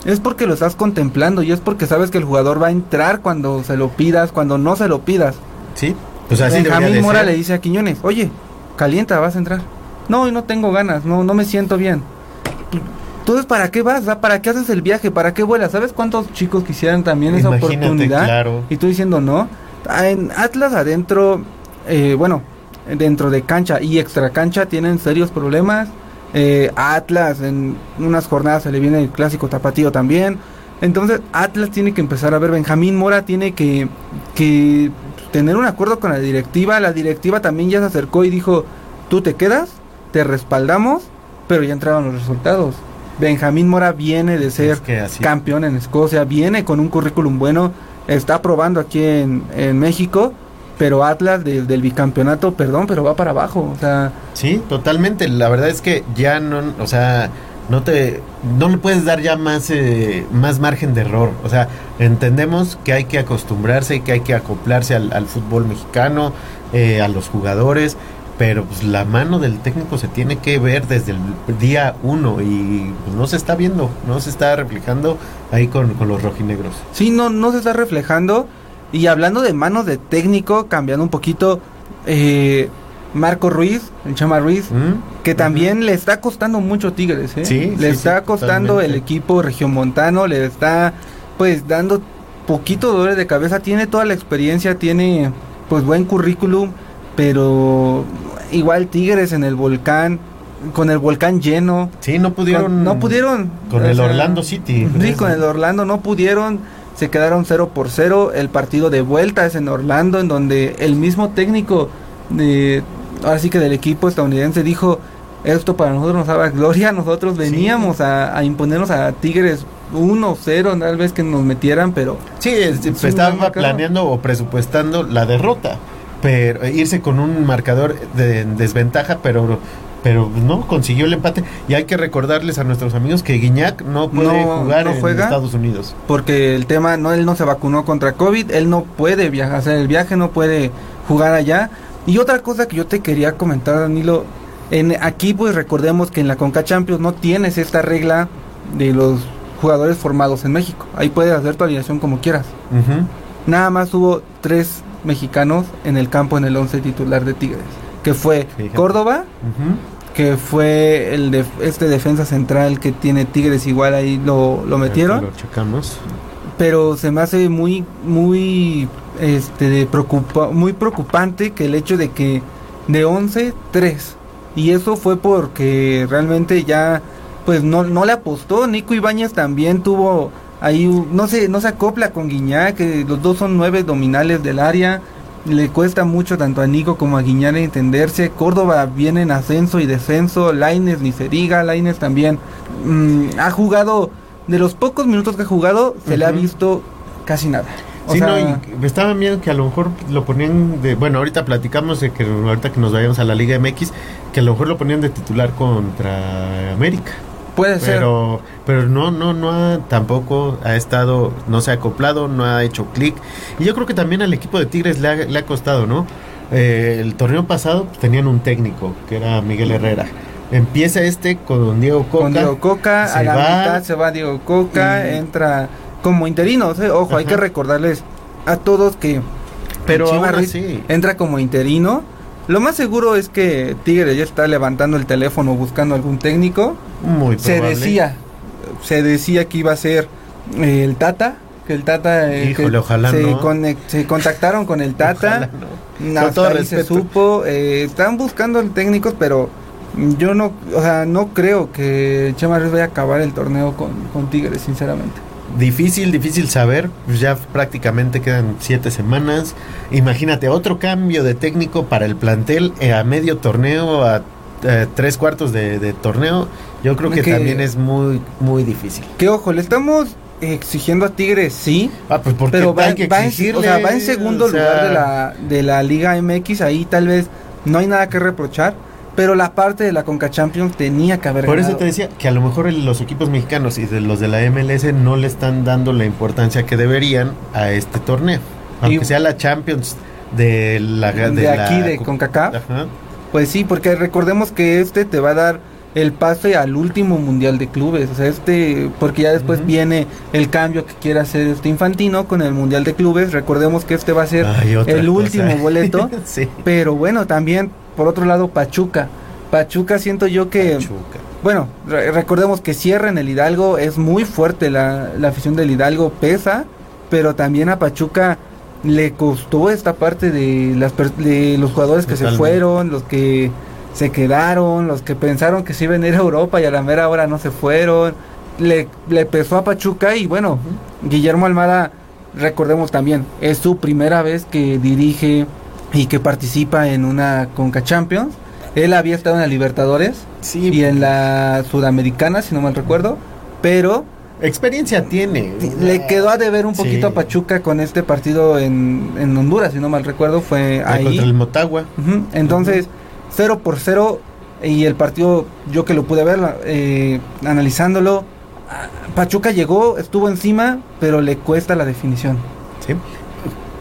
es porque lo estás contemplando y es porque sabes que el jugador va a entrar cuando se lo pidas, cuando no se lo pidas. Sí, pues así Benjamín Mora le dice a Quiñones, oye, calienta, vas a entrar. No, y no tengo ganas, no, no me siento bien. Entonces, ¿para qué vas? ¿Para qué haces el viaje? ¿Para qué vuelas? ¿Sabes cuántos chicos quisieran también esa oportunidad? Y tú diciendo no. En Atlas adentro, eh, bueno, dentro de cancha y extra cancha tienen serios problemas. Eh, Atlas en unas jornadas se le viene el clásico tapatío también. Entonces Atlas tiene que empezar a ver, Benjamín Mora tiene que, que tener un acuerdo con la directiva. La directiva también ya se acercó y dijo, tú te quedas, te respaldamos, pero ya entraron los resultados. Benjamín Mora viene de ser campeón en Escocia, viene con un currículum bueno, está probando aquí en, en México pero Atlas del bicampeonato, perdón, pero va para abajo, o sea... Sí, totalmente, la verdad es que ya no, o sea, no te, no le puedes dar ya más, eh, más margen de error, o sea, entendemos que hay que acostumbrarse, que hay que acoplarse al, fútbol mexicano, eh, a los jugadores, pero pues la mano del técnico se tiene que ver desde el día uno y pues, no se está viendo, no se está reflejando ahí con, con los rojinegros. Sí, no, no se está reflejando y hablando de manos de técnico, cambiando un poquito, eh, Marco Ruiz, el Chama Ruiz, mm, que también le está costando mucho Tigres, ¿eh? Sí, le está costando el equipo regiomontano, le está pues dando poquito dolor de cabeza, tiene toda la experiencia, tiene pues buen currículum, pero igual Tigres en el volcán, con el volcán lleno. Sí, no pudieron. no pudieron. Con el Orlando City. Sí, con el Orlando no pudieron se quedaron 0 por 0. El partido de vuelta es en Orlando, en donde el mismo técnico de, ahora sí que del equipo estadounidense dijo, esto para nosotros nos daba gloria, *laughs* nosotros veníamos a, imponernos a Tigres 1-0, tal vez que nos metieran, pero... Sí, estaba planeando o presupuestando la derrota, pero irse con un marcador de desventaja, pero pero no consiguió el empate. Y hay que recordarles a nuestros amigos que Guiñac no puede jugar en Estados Unidos. porque el tema no él no se vacunó contra COVID él no puede viajar hacer el viaje no puede jugar allá. Y otra cosa que yo te quería comentar Danilo en aquí pues recordemos que en la Conca Champions no tienes esta regla de los jugadores formados en México. Ahí puedes hacer tu alineación como quieras. Nada más hubo tres mexicanos en el campo en el 11 titular de Tigres que fue Córdoba, que fue el de este defensa central que tiene Tigres, igual ahí lo, lo metieron. Lo checamos. Pero se me hace muy, muy, este, preocupa, muy preocupante que el hecho de que de 11, 3. Y eso fue porque realmente ya, pues no, no le apostó. Nico Ibáñez también tuvo ahí, no se, no se acopla con Guiñá, que los dos son nueve dominales del área le cuesta mucho tanto a Nico como a Guiñán entenderse. Córdoba viene en ascenso y descenso. Laines ni se diga. Laines también mm, ha jugado. De los pocos minutos que ha jugado, se le ha visto casi nada. sí, no, y estaban viendo que a lo mejor lo ponían de, bueno, ahorita platicamos de que ahorita que nos vayamos a la Liga MX, que a lo mejor lo ponían de titular contra América. Puede ser. Pero, pero no, no, no ha, tampoco ha estado, no se ha acoplado, no ha hecho clic. Y yo creo que también al equipo de Tigres le ha, le ha costado, ¿no? Eh, el torneo pasado pues, tenían un técnico, que era Miguel Herrera. Empieza este con Diego Coca. Con Diego Coca, a la mitad se va Diego Coca, entra como interino. Ojo, hay que recordarles a todos que pero entra como interino. Lo más seguro es que Tigre ya está levantando el teléfono buscando algún técnico. Muy Se decía, se decía que iba a ser eh, el Tata, que el Tata eh, ojalá se, se, contactaron con el Tata. No. todo se supo, eh, están buscando técnicos, pero yo no, o sea, no creo que Chema vaya a acabar el torneo con, con Tigres, sinceramente. Difícil, difícil saber. Pues ya prácticamente quedan siete semanas. Imagínate otro cambio de técnico para el plantel eh, a medio torneo, a eh, tres cuartos de, torneo. Yo creo que, también es muy, muy difícil. Que ojo, le estamos exigiendo a Tigres, sí. Ah, pues porque pero va, en, o sea, va en segundo lugar de la, de la Liga MX. Ahí tal vez no hay nada que reprochar pero la parte de la Conca Champions tenía que haber Por eso te decía que a lo mejor los equipos mexicanos y de los de la MLS no le están dando la importancia que deberían a este torneo. Aunque sea la Champions de la de, aquí de CONCACAF. Pues sí, porque recordemos que este te va a dar el pase al último mundial de clubes, o sea, este porque ya después viene el cambio que quiere hacer este Infantino con el mundial de clubes. Recordemos que este va a ser el último boleto, *laughs* pero bueno, también por otro lado, Pachuca. Pachuca siento yo que... Bueno, recordemos que cierra en el Hidalgo, es muy fuerte la, afición del Hidalgo, pesa, pero también a Pachuca le costó esta parte de, las, de los jugadores que se fueron, los que se quedaron, los que pensaron que se iban a ir a Europa y a la mera hora no se fueron. Le, le pesó a Pachuca y bueno, Guillermo Almada, recordemos también, es su primera vez que dirige y que participa en una Conca Champions. Él había estado en la Libertadores y en la Sudamericana, si no mal recuerdo, pero experiencia tiene. Le quedó a deber un poquito a Pachuca con este partido en, en, Honduras, si no mal recuerdo, fue ahí. Contra el Motagua. Entonces, 0 por 0 y el partido, yo que lo pude ver, eh, analizándolo, Pachuca llegó, estuvo encima, pero le cuesta la definición. Sí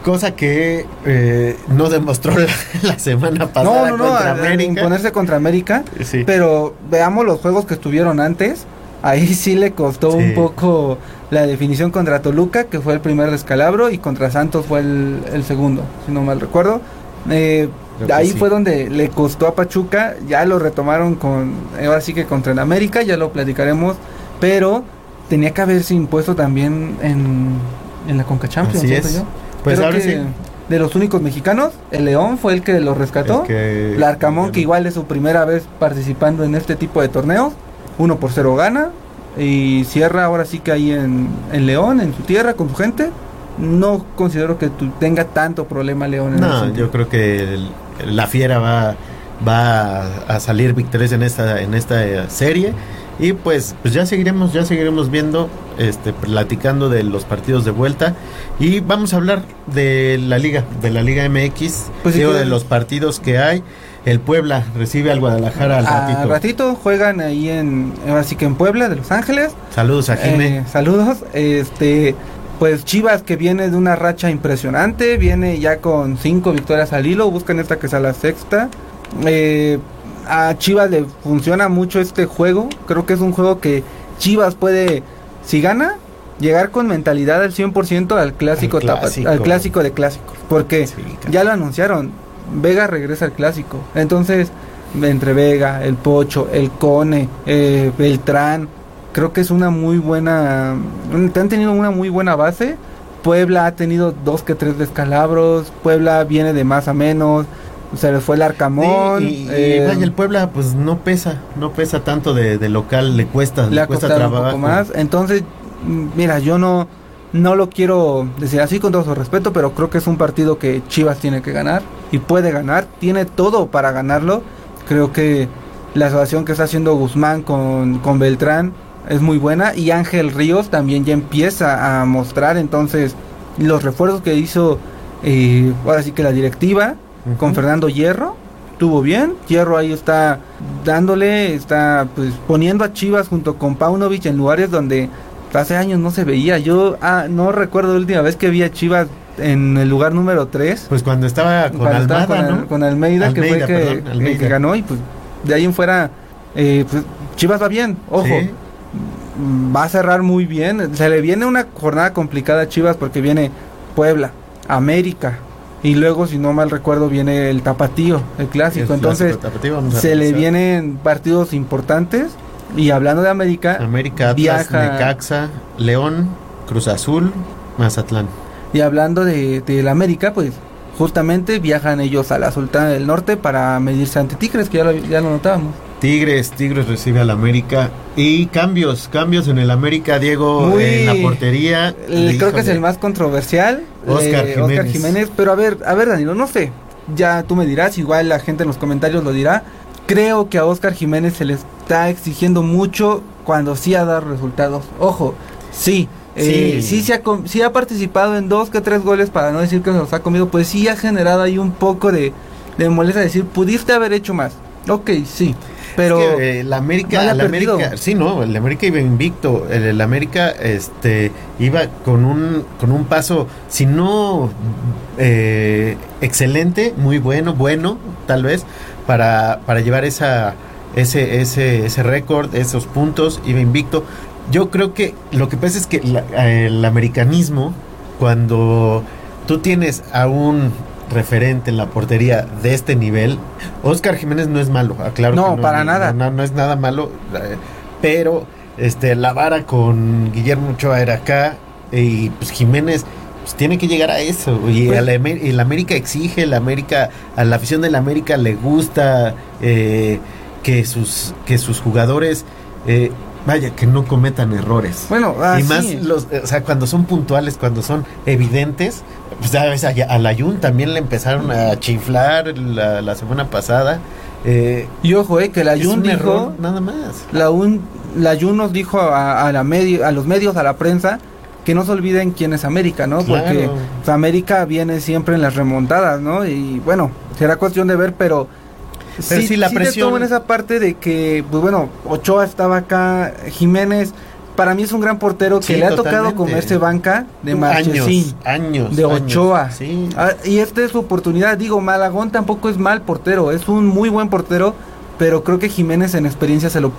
cosa que eh, no demostró *laughs* la, semana pasada no, no, contra no, América. Ponerse contra América. Pero veamos los juegos que estuvieron antes. Ahí *laughs* sí le costó un poco la definición contra Toluca, que fue el primer descalabro, y contra Santos fue el, segundo, si no mal recuerdo. Eh, ahí fue donde le costó a Pachuca, ya lo retomaron con, ahora sí que contra el América, ya lo platicaremos, pero tenía que haberse impuesto también en, en la Conca Champions, pues ahora sí. De los únicos mexicanos, el León fue el que lo rescató. El la Arcamón, que igual es su primera vez participando en este tipo de torneos. Uno por cero gana. Y cierra ahora sí que ahí en, en León, en su tierra, con su gente. No considero que tenga tanto problema León. En no, yo creo que la fiera va, va a salir victoriosa en esta, en esta serie. Y pues, pues ya seguiremos, ya seguiremos viendo, este, platicando de los partidos de vuelta. Y vamos a hablar de la liga, de la Liga MX, pues de los partidos que hay. El Puebla recibe al Guadalajara al ratito. Al ratito juegan ahí en, así que en Puebla, de Los Ángeles. Saludos a Jimé. Eh, saludos. Este, pues Chivas que viene de una racha impresionante, viene ya con cinco victorias al hilo, buscan esta que sea la sexta. Eh, a Chivas le funciona mucho este juego. Creo que es un juego que Chivas puede, si gana, llegar con mentalidad al 100% al clásico, al clásico. de clásicos. Porque ya lo anunciaron, Vega regresa al clásico. Entonces, entre Vega, el Pocho, el Cone, eh, Beltrán, creo que es una muy buena, han tenido una muy buena base. Puebla ha tenido dos que tres descalabros, Puebla viene de más a menos, se les fue el Arcamón. y, eh, el Puebla pues no pesa, no pesa tanto de, local, le cuesta, le, cuesta trabajar. Un poco más. Entonces, mm, mira, yo no, no lo quiero decir así con todo su respeto, pero creo que es un partido que Chivas tiene que ganar y puede ganar, tiene todo para ganarlo. Creo que la asociación que está haciendo Guzmán con, con Beltrán es muy buena y Ángel Ríos también ya empieza a mostrar, entonces los refuerzos que hizo, eh, ahora sí que la directiva, con Fernando Hierro, estuvo bien. Hierro ahí está dándole, está pues poniendo a Chivas junto con Paunovic en lugares donde hace años no se veía. Yo ah, no recuerdo la última vez que vi a Chivas en el lugar número 3. Pues cuando estaba con Almeida, con, Almeida, que fue que, que, ganó y pues de ahí en fuera eh, pues, Chivas va bien, ojo. Va a cerrar muy bien. Se le viene una jornada complicada a Chivas porque viene Puebla, América, y luego, si no mal recuerdo, viene el tapatío, el clásico. Entonces, se le vienen partidos importantes. Y hablando de América, América, Atlas, viaja, Necaxa, León, Cruz Azul, Mazatlán. Y hablando de, de la América, pues justamente viajan ellos a la Sultana del Norte para medirse ante Tigres, que ya lo, ya lo notábamos. Tigres, Tigres recibe al América y cambios, cambios en el América, Diego en la portería. creo que es el más controversial, Oscar, Jiménez. Oscar Jiménez. Pero a ver, a ver Danilo, no sé, ya tú me dirás, igual la gente en los comentarios lo dirá. Creo que a Oscar Jiménez se le está exigiendo mucho cuando sí ha dado resultados. Ojo, sí, eh, sí, sí, ha, sí ha participado en dos que tres goles, para no decir que se los ha comido, pues sí ha generado ahí un poco de, de molestia, decir, pudiste haber hecho más. Ok, sí. Pero eh, la América, el América, sí, no, el América iba invicto, el, América este iba con un con un paso si no eh, excelente, muy bueno, bueno, tal vez para para llevar esa ese ese ese récord, esos puntos, iba invicto. Yo creo que lo que pasa es que el americanismo cuando tú tienes a un referente en la portería de este nivel. Oscar Jiménez no es malo, aclaro. No, que no para nada. No, es nada malo, eh, pero este la vara con Guillermo Ochoa era acá y pues Jiménez pues, tiene que llegar a eso. Y pues el América exige, el América, a la afición del América le gusta eh, que, sus, que sus jugadores... Eh, vaya, que no cometan errores. Bueno, y más los, o sea, cuando son puntuales, cuando son evidentes, pues a veces a, la Yun también le empezaron a chiflar la, semana pasada. Eh, y ojo, eh, que la Yun dijo nada más. La, un, la Yun nos dijo a, la medio, a los medios, a la prensa, que no se olviden quién es América, ¿no? Porque pues, América viene siempre en las remontadas, ¿no? Y bueno, será cuestión de ver, pero pero sí, la presión. en esa parte de que, pues bueno, Ochoa estaba acá, Jiménez, para mí es un gran portero que le ha tocado comerse banca de Marchesín, años, de Ochoa. Ah, y esta es su oportunidad. Digo, Malagón tampoco es mal portero, es un muy buen portero, pero creo que Jiménez en experiencia se lo,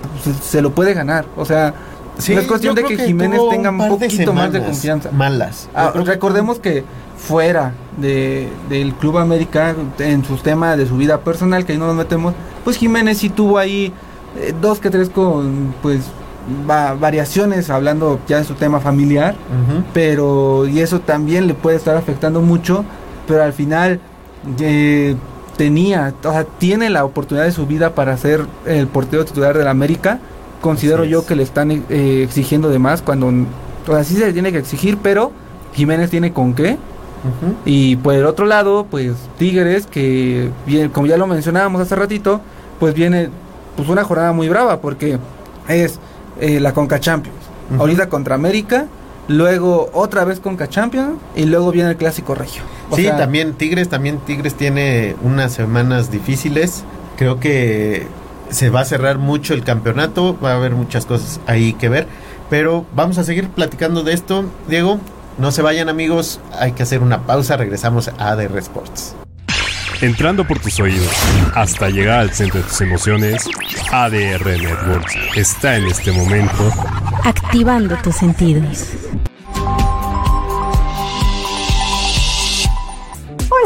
se, lo puede ganar. O sea, no es cuestión de que, Jiménez tenga un, poquito más de confianza. Malas. Ah, recordemos que fuera de, del Club América en su tema de su vida personal, que ahí no nos metemos, pues Jiménez sí tuvo ahí eh, dos que tres con pues variaciones hablando ya de su tema familiar, pero y eso también le puede estar afectando mucho, pero al final eh, tenía, o sea, tiene la oportunidad de su vida para ser el portero titular del América. Considero yo que le están eh, exigiendo de más cuando, o sea, sí se le tiene que exigir, pero Jiménez tiene con qué y por el otro lado, pues Tigres, que bien, como ya lo mencionábamos hace ratito, pues viene pues una jornada muy brava porque es eh, la Conca Champions. Ahorita contra América, luego otra vez Conca Champions y luego viene el Clásico Regio. sí, también Tigres, también Tigres tiene unas semanas difíciles. Creo que se va a cerrar mucho el campeonato, va a haber muchas cosas ahí que ver, pero vamos a seguir platicando de esto, Diego. No se vayan amigos, hay que hacer una pausa, regresamos a ADR Sports. Entrando por tus oídos hasta llegar al centro de tus emociones, ADR Networks está en este momento activando tus sentidos.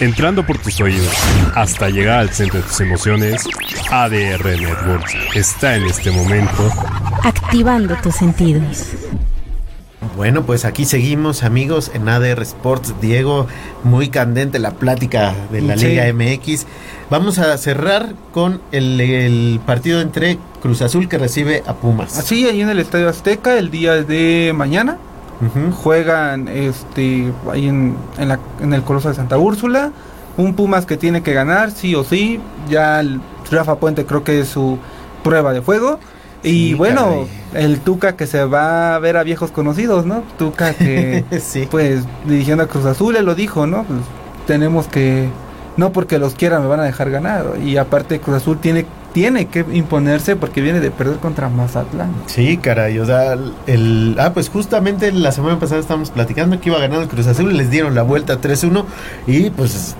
Entrando por tus oídos hasta llegar al centro de tus emociones, ADR Networks está en este momento activando tus sentidos. Bueno, pues aquí seguimos amigos en ADR Sports. Diego, muy candente la plática de la Sí. Liga MX. Vamos a cerrar con el, el partido entre Cruz Azul que recibe a Pumas. Así, ahí en el Estadio Azteca, el día de mañana, Juegan este ahí en, en, la- en el Coloso de Santa Úrsula. Un Pumas que tiene que ganar, sí o sí. Ya el Rafa Puente creo que es su prueba de fuego. Y bueno, el Tuca que se va a ver a viejos conocidos, ¿no? Tuca que, *laughs* Sí. pues, dirigiendo a Cruz Azul, él lo dijo, ¿no? Pues tenemos que, no porque los quiera me van a dejar ganar. Y aparte Cruz Azul tiene, tiene que imponerse porque viene de perder contra Mazatlán. Sí, caray, o sea, el... Ah, pues justamente la semana pasada estábamos platicando que iba ganando el Cruz Azul, les dieron la vuelta 3-1 y pues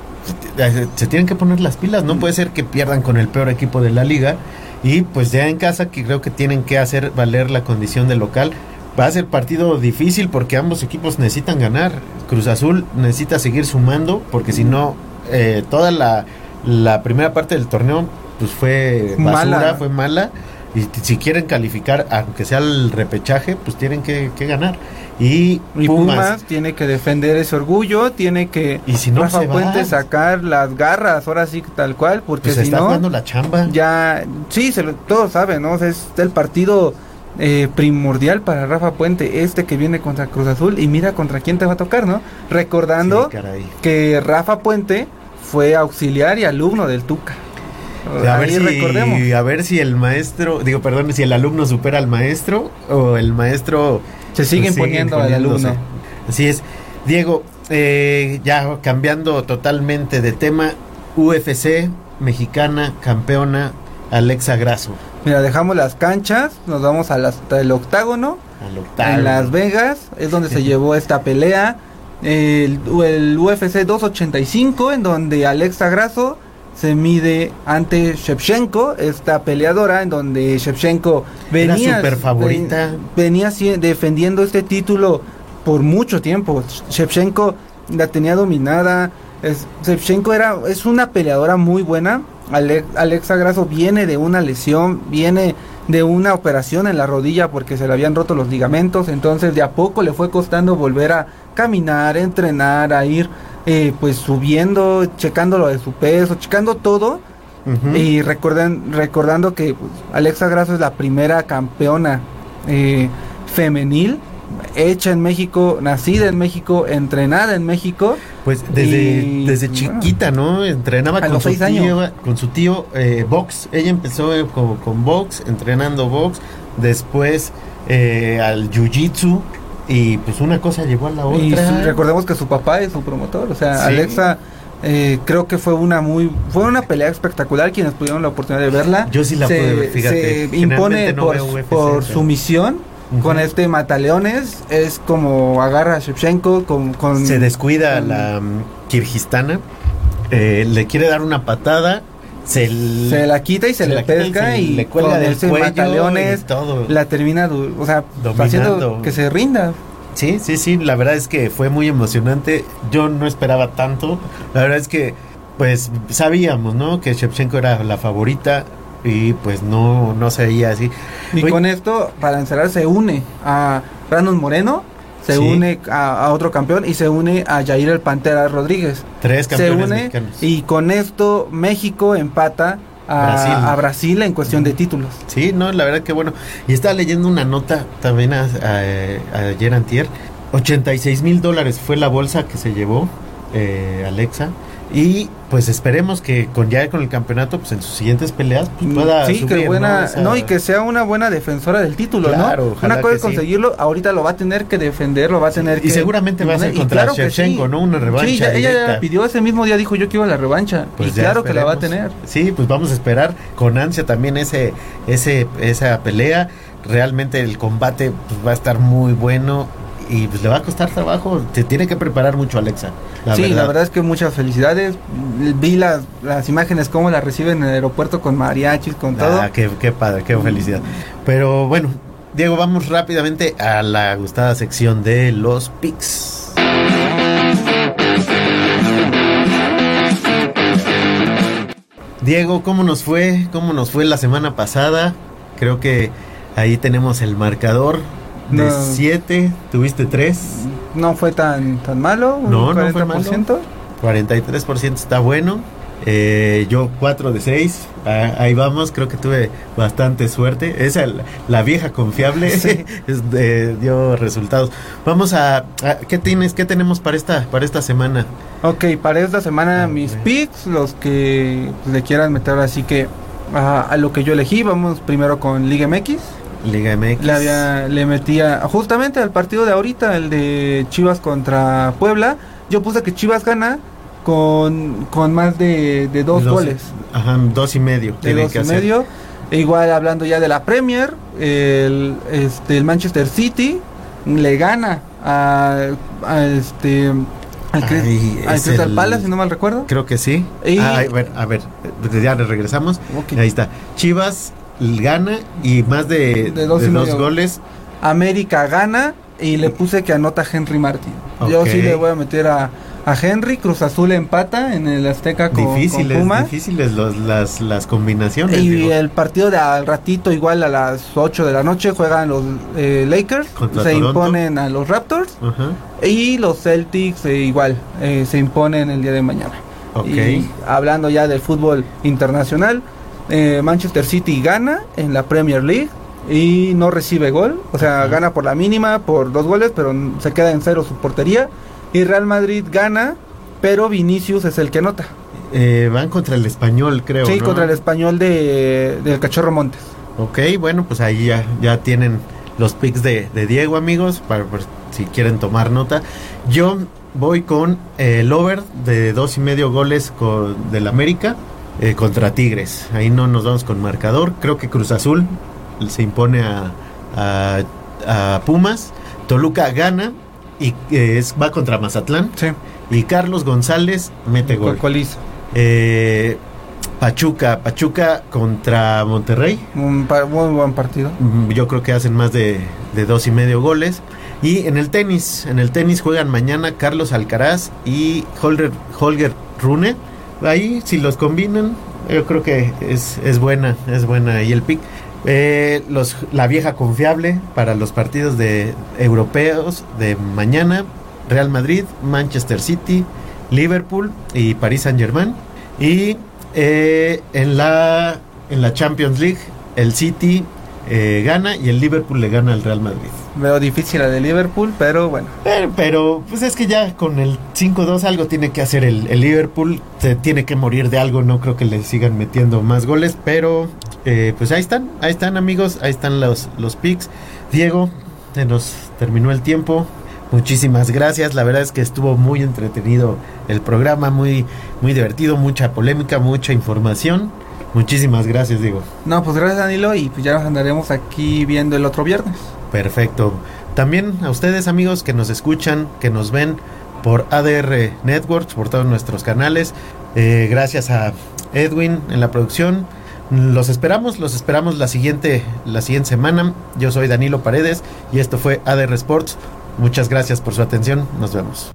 se tienen que poner las pilas, no puede ser que pierdan con el peor equipo de la liga y pues ya en casa que creo que tienen que hacer valer la condición de local. Va a ser partido difícil porque ambos equipos necesitan ganar. Cruz Azul necesita seguir sumando porque si no, eh, toda la primera parte del torneo pues fue basura, Mala. fue mala. Y si quieren calificar, aunque sea el repechaje, pues tienen que, que ganar. Y, Y Pumas, Pumas, tiene que defender ese orgullo, tiene que Y si no, Rafa se va. Puente sacar las garras, ahora sí tal cual, porque pues si está no jugando la chamba. ya sí, se lo, todos saben, ¿no? O sea, es el partido eh, primordial para Rafa Puente, este que viene contra Cruz Azul y mira contra quién te va a tocar, ¿no? Recordando Sí, que Rafa Puente fue auxiliar y alumno del Tuca. A ver, si, recordemos. a ver si el maestro, digo, perdón, si el alumno supera al maestro o el maestro Se sigue pues, imponiendo al alumno. Así es. Diego, eh, ya cambiando totalmente de tema, UFC mexicana campeona Alexa Grasso. Mira, dejamos las canchas, nos vamos a las- hasta el octágono. Al octavo. en Las Vegas, es donde se llevó esta pelea. El, el UFC 285, en donde Alexa Grasso se mide ante Shevchenko, esta peleadora, en donde Shevchenko venía, súper favorita. ve- venía defendiendo este título por mucho tiempo. Shevchenko la tenía dominada. Es, Shevchenko era, es una peleadora muy buena. Ale- Alexa Grasso viene de una lesión, viene de una operación en la rodilla porque se le habían roto los ligamentos, entonces de a poco le fue costando volver a caminar, entrenar, a ir eh, pues subiendo, checando lo de su peso, checando todo y recuerden, recordando que pues, Alexa Grasso es la primera campeona eh, femenil hecha en México, nacida en México, entrenada en México. Pues desde, Y, desde bueno, chiquita, ¿no? Entrenaba con su, tío, años. con su tío eh, box. Ella empezó con, con box, entrenando box. Después eh, al jiu-jitsu. Y pues una cosa llevó a la otra. Y su- recordemos que su papá es su promotor, o sea, Sí. Alexa eh, creo que fue una muy fue una pelea espectacular quienes tuvieron la oportunidad de verla. Yo sí la se, pude ver, fíjate. se impone no por, UFC, por su misión con este mataleones, es como agarra a Shevchenko con, con Se descuida con- la mm, kirgistana. eh, le quiere dar una patada. Se, la quita y se, se le pesca y, le cuelga del cuello mataleones y todo. la termina, o sea, Dominando. haciendo que se rinda. Sí, sí, sí, la verdad es que fue muy emocionante. Yo no esperaba tanto. La verdad es que, pues, sabíamos, ¿no? Que Shevchenko era la favorita y pues no, no se veía así. Y con esto, para encerrar, se une a Brandon Moreno, se Sí. une a, a otro campeón y se une a Jair el Pantera Rodríguez. Tres Se campeones une mexicanos. y con esto México empata a Brasil. a Brasil en cuestión de títulos. Sí, no, la verdad que bueno. Y estaba leyendo una nota también a- a- ayer antier. 86 mil dólares fue la bolsa que se llevó eh, Alexa. Y pues esperemos que con ya con el campeonato, pues en sus siguientes peleas, pues pueda sí, subir, que buena, ¿no? Y que sea una buena defensora del título, Claro, ¿no? Una cosa es sí. conseguirlo, ahorita lo va a tener que defender, lo va a tener que y seguramente va a ser contra claro Shevchenko, sí. ¿no? Una revancha Sí, ya- ella la pidió ese mismo día, dijo yo quiero la revancha. Pues y claro que la va a tener. Sí, pues vamos a esperar con ansia también ese, ese, esa pelea. Realmente el combate pues, va a estar muy bueno y pues le va a costar trabajo. Te tiene que preparar mucho Alexa. La sí, verdad. la verdad es que muchas felicidades. Vi las, las imágenes, cómo la reciben en el aeropuerto con mariachis, con todo. Ah, qué, qué padre, qué felicidad. Pero bueno, Diego, vamos rápidamente a la gustada sección de los pics. Diego, ¿cómo nos fue? ¿Cómo nos fue la semana pasada? Creo que ahí tenemos el marcador. De 7, tuviste 3. No fue tan, tan malo. No, no fue malo. 43% está bueno. Eh, yo 4 de 6. Ah, ahí vamos, creo que tuve bastante suerte. Esa, la vieja confiable, *laughs* dio resultados. Vamos a, ¿qué tienes, qué tenemos para esta, para esta semana? Ok, para esta semana mis picks, los que le quieran meter así que a, lo que yo elegí, vamos primero con Liga MX. Liga MX. Le, le metía justamente al partido de ahorita, el de Chivas contra Puebla. Yo puse que Chivas gana con, con más de, dos, goles. Ajá, dos y medio. De dos y medio. E igual hablando ya de la Premier, el, este, el Manchester City le gana a, este al, Crystal Palace, si no mal recuerdo. Creo que sí. a ver, a ver, ya regresamos. Ahí está. Chivas gana y más de, dos, goles. América gana y le puse que anota Henry Martin. Yo sí le voy a meter a, a Henry, Cruz Azul empata en el Azteca con, difíciles, con Difíciles las, las combinaciones. Y el partido de al ratito, igual a las 8 de la noche, juegan los eh, Lakers, se imponen a los Raptors. Y los Celtics eh, igual eh, se imponen el día de mañana. Y hablando ya del fútbol internacional, Manchester City gana en la Premier League y no recibe gol, o sea, gana por la mínima, por dos goles, pero se queda en cero su portería y Real Madrid gana, pero Vinicius es el que nota. Eh, van contra el español, creo. Sí, contra el español de, del Cachorro Montes. Ok, bueno, pues ahí ya, ya tienen los picks de, Diego, amigos, para, si quieren tomar nota. Yo voy con el over de dos y medio goles con, del América eh, contra Tigres. Ahí no nos vamos con marcador. Creo que Cruz Azul se impone a, a Pumas. Toluca gana y eh, es, va contra Mazatlán. Sí. Y Carlos González mete gol. ¿Cuál hizo? Eh, Pachuca, Pachuca contra Monterrey. Un muy buen partido. Yo creo que hacen más de, dos y medio goles. Y en el tenis, en el tenis juegan mañana Carlos Alcaraz y Holger, Holger Rune. Ahí, si los combinan, yo creo que es, es buena, es buena. Y el pick. Eh, los, la vieja confiable para los partidos de europeos de mañana. Real Madrid, Manchester City, Liverpool y París Saint Germain. Y eh, en, la, en la Champions League, el City eh, gana y el Liverpool le gana al Real Madrid. Veo difícil la de Liverpool, pero bueno. Pero, pues es que ya con el 5-2 algo tiene que hacer el, el, Liverpool. Se tiene que morir de algo, no creo que le sigan metiendo más goles, pero eh, pues ahí están, ahí están amigos, ahí están los, los picks. Diego, se nos terminó el tiempo. Muchísimas gracias, la verdad es que estuvo muy entretenido el programa, muy, muy divertido, mucha polémica, mucha información. Muchísimas gracias, Diego. No, pues gracias, Danilo, y pues ya nos andaremos aquí viendo el otro viernes. Perfecto. También a ustedes, amigos, que nos escuchan, que nos ven por ADR Networks, por todos nuestros canales. Eh, gracias a Edwin en la producción. Los esperamos, los esperamos la siguiente, la siguiente semana. Yo soy Danilo Paredes y esto fue ADR Sports. Muchas gracias por su atención. Nos vemos.